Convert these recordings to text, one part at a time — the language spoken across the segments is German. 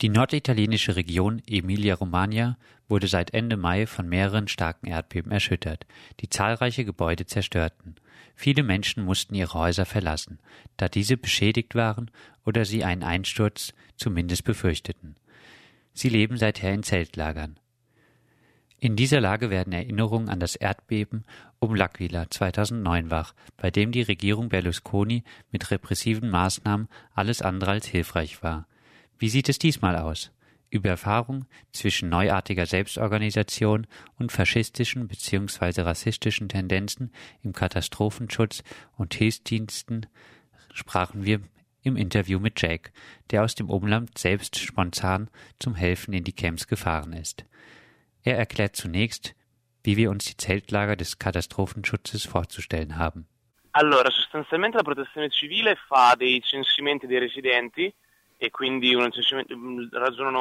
Die norditalienische Region Emilia-Romagna wurde seit Ende Mai von mehreren starken Erdbeben erschüttert, die zahlreiche Gebäude zerstörten. Viele Menschen mussten ihre Häuser verlassen, da diese beschädigt waren oder sie einen Einsturz zumindest befürchteten. Sie leben seither in Zeltlagern. In dieser Lage werden Erinnerungen an das Erdbeben um L'Aquila 2009 wach, bei dem die Regierung Berlusconi mit repressiven Maßnahmen alles andere als hilfreich war. Wie sieht es diesmal aus? Über Erfahrung zwischen neuartiger Selbstorganisation und faschistischen bzw. rassistischen Tendenzen im Katastrophenschutz und Hilfsdiensten sprachen wir im Interview mit Jake, der aus dem Umland selbst spontan zum Helfen in die Camps gefahren ist. Er erklärt zunächst, wie wir uns die Zeltlager des Katastrophenschutzes vorzustellen haben. Allora, sostanzialmente la protezione civile fa dei censimenti dei residenti der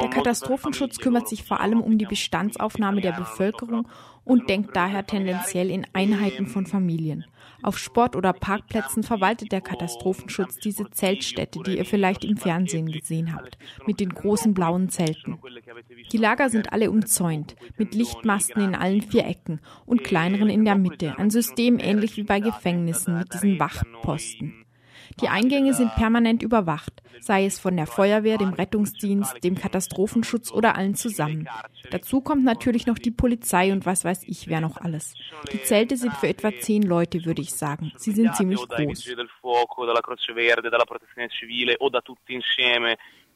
Katastrophenschutz kümmert sich vor allem um die Bestandsaufnahme der Bevölkerung und denkt daher tendenziell in Einheiten von Familien. Auf Sport- oder Parkplätzen verwaltet der Katastrophenschutz diese Zeltstätte, die ihr vielleicht im Fernsehen gesehen habt, mit den großen blauen Zelten. Die Lager sind alle umzäunt, mit Lichtmasten in allen vier Ecken und kleineren in der Mitte, ein System ähnlich wie bei Gefängnissen mit diesen Wachposten. Die Eingänge sind permanent überwacht, sei es von der Feuerwehr, dem Rettungsdienst, dem Katastrophenschutz oder allen zusammen. Dazu kommt natürlich noch die Polizei und was weiß ich, wer noch alles. Die Zelte sind für etwa zehn Leute, würde ich sagen. Sie sind ziemlich groß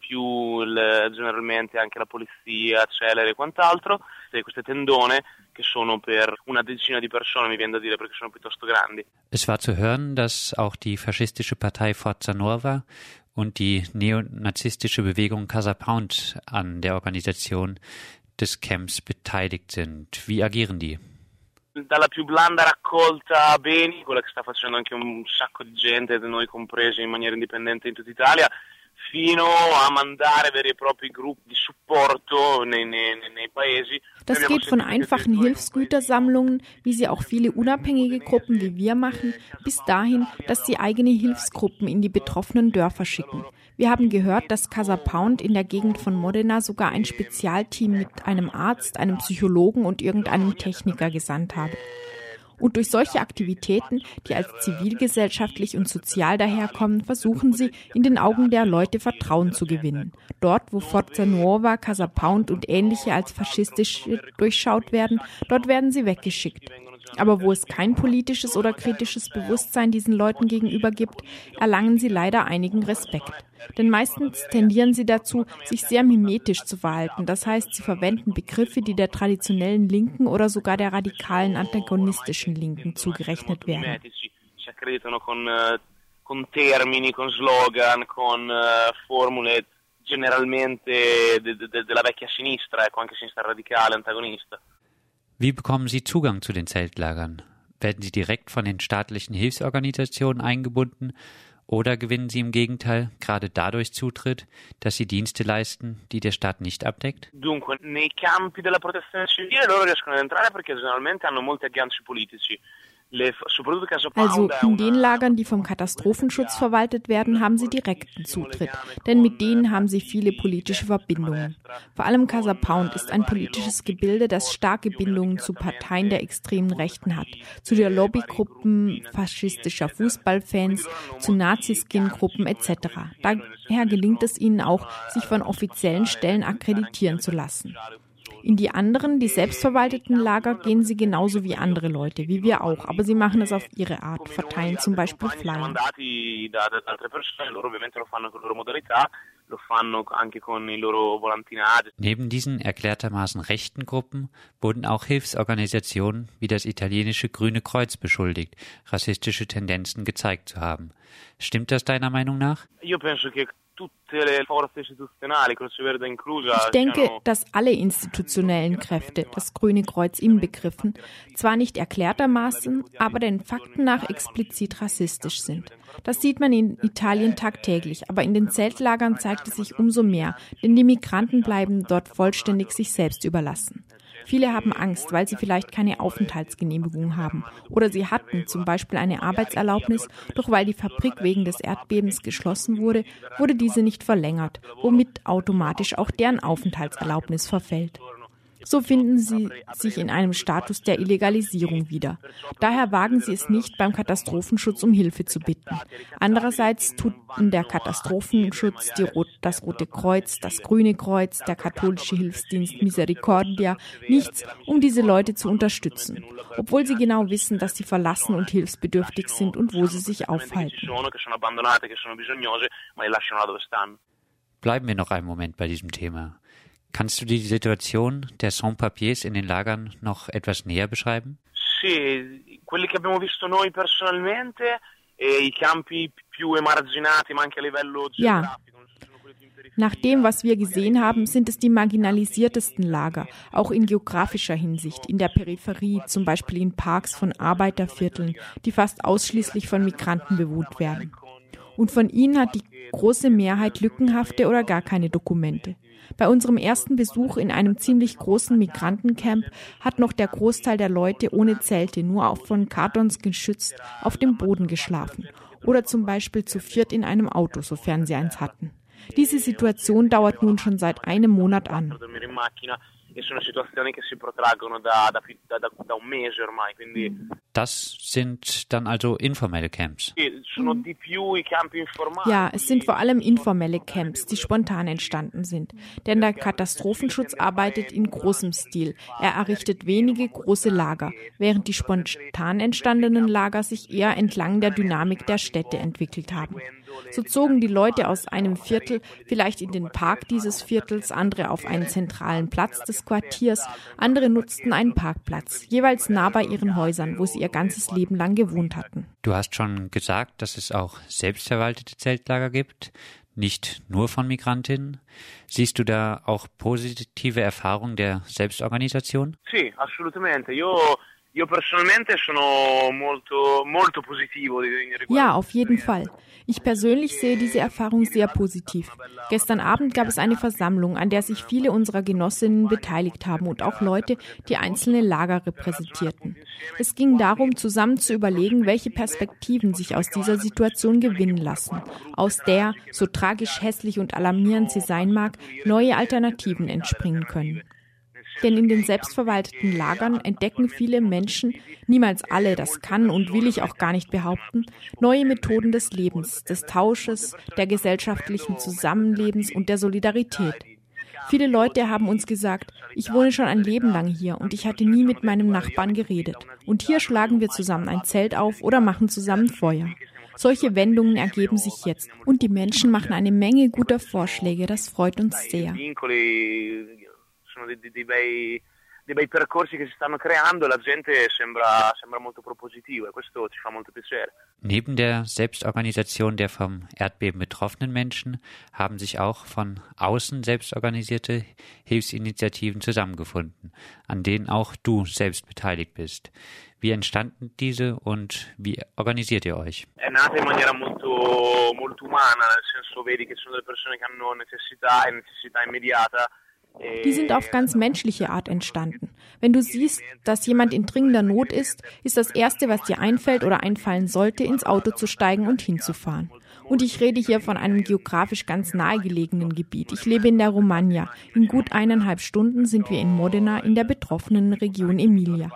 il, generalmente anche la polizia, celere e quant'altro, queste tendone che sono per una decina di persone, mi viene da dire, perché sono piuttosto grandi. Es war zu hören, dass auch die faschistische Partei Forza Nuova und die neonazistische Bewegung Casa Pound an der Organisation des Camps beteiligt sind. Wie agieren die? Dalla più blanda raccolta beni, quella che sta facendo anche un sacco di gente, noi compresi in maniera indipendente in tutta Italia, fino a mandare veri e propri gruppi di supporto nei, nei, nei paesi. Das geht von einfachen Hilfsgütersammlungen, wie sie auch viele unabhängige Gruppen wie wir machen, bis dahin, dass sie eigene Hilfsgruppen in die betroffenen Dörfer schicken. Wir haben gehört, dass Casa Pound in der Gegend von Modena sogar ein Spezialteam mit einem Arzt, einem Psychologen und irgendeinem Techniker gesandt habe. Und durch solche Aktivitäten, die als zivilgesellschaftlich und sozial daherkommen, versuchen sie, in den Augen der Leute Vertrauen zu gewinnen. Dort, wo Forza Nuova, Casa Pound und ähnliche als faschistisch durchschaut werden, dort werden sie weggeschickt. Aber wo es kein politisches oder kritisches Bewusstsein diesen Leuten gegenüber gibt, erlangen sie leider einigen Respekt. Denn meistens tendieren sie dazu, sich sehr mimetisch zu verhalten. Das heißt, sie verwenden Begriffe, die der traditionellen Linken oder sogar der radikalen antagonistischen Linken zugerechnet werden. con termini, con slogan, con uh, formule generalmente de, de, della vecchia sinistra, ecco, anche sinistra radicale, antagonista. Wie bekommen Sie Zugang zu den Zeltlagern? Werden Sie direkt von den staatlichen Hilfsorganisationen eingebunden oder gewinnen Sie im Gegenteil gerade dadurch Zutritt, dass Sie Dienste leisten, die der Staat nicht abdeckt? Dunque, nei campi della protezione civile loro riescono ad entrare perché generalmente hanno molti agganci politici. Also in den Lagern, die vom Katastrophenschutz verwaltet werden, haben sie direkten Zutritt, denn mit denen haben sie viele politische Verbindungen. Vor allem Casa Pound ist ein politisches Gebilde, das starke Bindungen zu Parteien der extremen Rechten hat, zu der Lobbygruppen faschistischer Fußballfans, zu Nazi-Skin-Gruppen etc. Daher gelingt es ihnen auch, sich von offiziellen Stellen akkreditieren zu lassen. In die anderen, die selbstverwalteten Lager gehen sie genauso wie andere Leute, wie wir auch, aber sie machen es auf ihre Art, verteilen zum Beispiel Flyer. Neben diesen erklärtermaßen rechten Gruppen wurden auch Hilfsorganisationen wie das italienische Grüne Kreuz beschuldigt, rassistische Tendenzen gezeigt zu haben. Stimmt das deiner Meinung nach? Ich denke, dass alle institutionellen Kräfte, das Grüne Kreuz inbegriffen, zwar nicht erklärtermaßen, aber den Fakten nach explizit rassistisch sind. Das sieht man in Italien tagtäglich, aber in den Zeltlagern zeigt es sich umso mehr, denn die Migranten bleiben dort vollständig sich selbst überlassen. Viele haben Angst, weil sie vielleicht keine Aufenthaltsgenehmigung haben. Oder sie hatten zum Beispiel eine Arbeitserlaubnis, doch weil die Fabrik wegen des Erdbebens geschlossen wurde, wurde diese nicht verlängert, womit automatisch auch deren Aufenthaltserlaubnis verfällt. So finden sie sich in einem Status der Illegalisierung wieder. Daher wagen sie es nicht, beim Katastrophenschutz um Hilfe zu bitten. Andererseits tut der Katastrophenschutz, Rot das Rote Kreuz, das Grüne Kreuz, der katholische Hilfsdienst Misericordia nichts, um diese Leute zu unterstützen, obwohl sie genau wissen, dass sie verlassen und hilfsbedürftig sind und wo sie sich aufhalten. Bleiben wir noch einen Moment bei diesem Thema. Kannst du die Situation der Sans-Papiers in den Lagern noch etwas näher beschreiben? Sì, quelli che abbiamo visto noi personalmente e i campi più emarginati, ma anche a livello ja. Nach dem, was wir gesehen haben, sind es die marginalisiertesten Lager, auch in geografischer Hinsicht, in der Peripherie, zum Beispiel in Parks von Arbeitervierteln, die fast ausschließlich von Migranten bewohnt werden. Und von ihnen hat die große Mehrheit lückenhafte oder gar keine Dokumente. Bei unserem ersten Besuch in einem ziemlich großen Migrantencamp hat noch der Großteil der Leute ohne Zelte, nur auch von Kartons geschützt, auf dem Boden geschlafen oder zum Beispiel zu viert in einem Auto, sofern sie eins hatten. Diese Situation dauert nun schon seit einem Monat an e sono situazioni che si protraggono da, da, da, da un mese ormai. Quindi das sind dann also informelle Camps. Ja, es sind vor allem informelle Camps, die spontan entstanden sind. Denn der Katastrophenschutz arbeitet in großem Stil. Er errichtet wenige große Lager, während die spontan entstandenen Lager sich eher entlang der Dynamik der Städte entwickelt haben. So zogen die Leute aus einem Viertel vielleicht in den Park dieses Viertels, andere auf einen zentralen Platz des Quartiers, andere nutzten einen Parkplatz, jeweils nah bei ihren Häusern, wo sie ihr ganzes Leben lang gewohnt hatten. Du hast schon gesagt, dass es auch selbstverwaltete Zeltlager gibt, nicht nur von Migrantinnen. Siehst du da auch positive Erfahrungen der Selbstorganisation? Sì, assolutamente. Io Io personalmente sono molto, molto positivo Ja, auf jeden Fall. Ich persönlich sehe diese Erfahrung sehr positiv. Gestern Abend gab es eine Versammlung, an der sich viele unserer Genossinnen beteiligt haben und auch Leute, die einzelne Lager repräsentierten. Es ging darum, zusammen zu überlegen, welche Perspektiven sich aus dieser Situation gewinnen lassen, aus der, so tragisch hässlich und alarmierend sie sein mag, neue Alternativen entspringen können. Denn in den selbstverwalteten Lagern entdecken viele Menschen, niemals alle, das kann und will ich auch gar nicht behaupten, neue Methoden des Lebens, des Tausches, der gesellschaftlichen Zusammenlebens und der Solidarität. Viele Leute haben uns gesagt, ich wohne schon ein Leben lang hier und ich hatte nie mit meinem Nachbarn geredet. Und hier schlagen wir zusammen ein Zelt auf oder machen zusammen Feuer. Solche Wendungen ergeben sich jetzt und die Menschen machen eine Menge guter Vorschläge. Das freut uns sehr sono dei, dei, bei, dei bei percorsi che si stanno creando, la gente sembra, sembra molto propositiva e questo ci fa molto piacere. Neben der Selbstorganisation der vom Erdbeben betroffenen Menschen haben sich auch von außen selbstorganisierte Hilfsinitiativen zusammengefunden, an denen auch du selbst beteiligt bist. Wie entstanden diese und wie organisiert ihr euch? È nata in maniera molto, molto umana, nel senso vedi che ci sono delle persone che hanno necessità e necessità immediata die sind auf ganz menschliche Art entstanden. Wenn du siehst, dass jemand in dringender Not ist, ist das Erste, was dir einfällt oder einfallen sollte, ins Auto zu steigen und hinzufahren. Und ich rede hier von einem geografisch ganz nahegelegenen Gebiet. Ich lebe in der Romagna. In gut eineinhalb Stunden sind wir in Modena in der betroffenen Region Emilia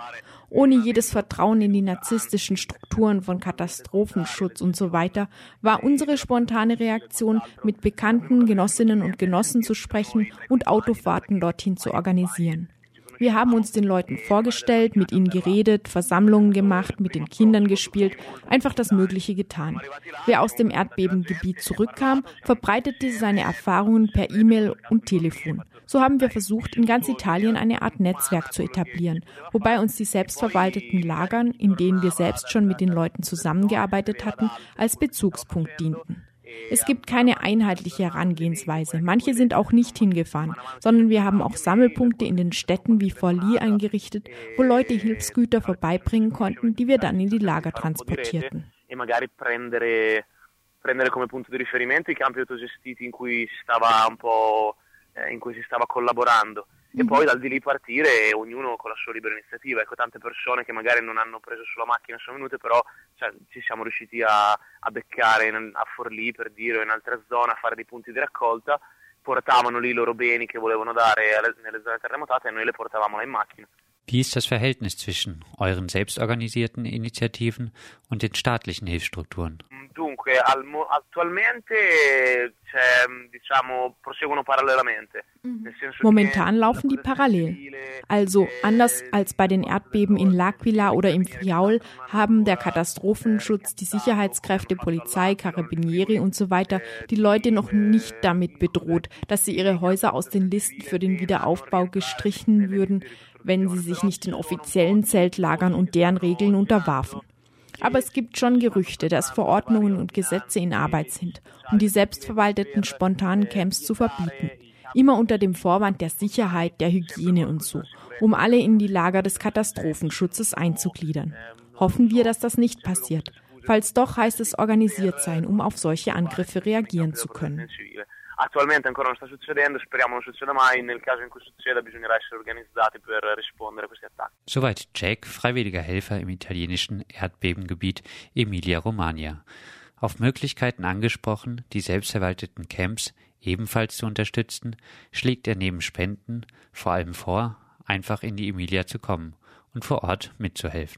ohne jedes Vertrauen in die narzisstischen Strukturen von Katastrophenschutz und so weiter, war unsere spontane Reaktion, mit bekannten Genossinnen und Genossen zu sprechen und Autofahrten dorthin zu organisieren. Wir haben uns den Leuten vorgestellt, mit ihnen geredet, Versammlungen gemacht, mit den Kindern gespielt, einfach das Mögliche getan. Wer aus dem Erdbebengebiet zurückkam, verbreitete seine Erfahrungen per E-Mail und Telefon. So haben wir versucht, in ganz Italien eine Art Netzwerk zu etablieren, wobei uns die selbstverwalteten Lagern, in denen wir selbst schon mit den Leuten zusammengearbeitet hatten, als Bezugspunkt dienten. Es gibt keine einheitliche Herangehensweise. Manche sind auch nicht hingefahren, sondern wir haben auch Sammelpunkte in den Städten wie Forlì eingerichtet, wo Leute Hilfsgüter vorbeibringen konnten, die wir dann in die Lager transportierten. E prendere come punto di riferimento i campi autogestiti in cui stava un po' eh, in cui si stava collaborando e poi dal di lì partire ognuno con la sua libera iniziativa. Ecco, tante persone che magari non hanno preso sulla macchina sono venute, però cioè, ci siamo riusciti a, a beccare in, a Forlì per dire o in altre zone a fare dei punti di raccolta, portavano lì i loro beni che volevano dare alle, nelle zone terremotate e noi le portavamo là in macchina. Wie ist das Verhältnis zwischen euren selbstorganisierten Initiativen und den staatlichen Hilfsstrukturen? Dunque, al, attualmente diciamo, proseguono parallelamente. Mhm. Momentan laufen die parallel. Also anders als bei den Erdbeben in L'Aquila oder im Friaul haben der Katastrophenschutz, die Sicherheitskräfte, Polizei, Carabinieri und so weiter die Leute noch nicht damit bedroht, dass sie ihre Häuser aus den Listen für den Wiederaufbau gestrichen würden, wenn sie sich nicht den offiziellen Zeltlagern und deren Regeln unterwarfen. Aber es gibt schon Gerüchte, dass Verordnungen und Gesetze in Arbeit sind, um die selbstverwalteten spontanen Camps zu verbieten. Immer unter dem Vorwand der Sicherheit, der Hygiene und so, um alle in die Lager des Katastrophenschutzes einzugliedern. Hoffen wir, dass das nicht passiert. Falls doch, heißt es organisiert sein, um auf solche Angriffe reagieren zu können. Attualmente ancora non sta succedendo, speriamo non succeda mai. Nel caso in cui succeda bisognerà essere organizzati per rispondere a questi attacchi. Soweit Jack, freiwilliger Helfer im italienischen Erdbebengebiet Emilia-Romagna. Auf Möglichkeiten angesprochen, die selbstverwalteten Camps ebenfalls zu unterstützen, schlägt er neben Spenden vor allem vor, einfach in die Emilia zu kommen und vor Ort mitzuhelfen.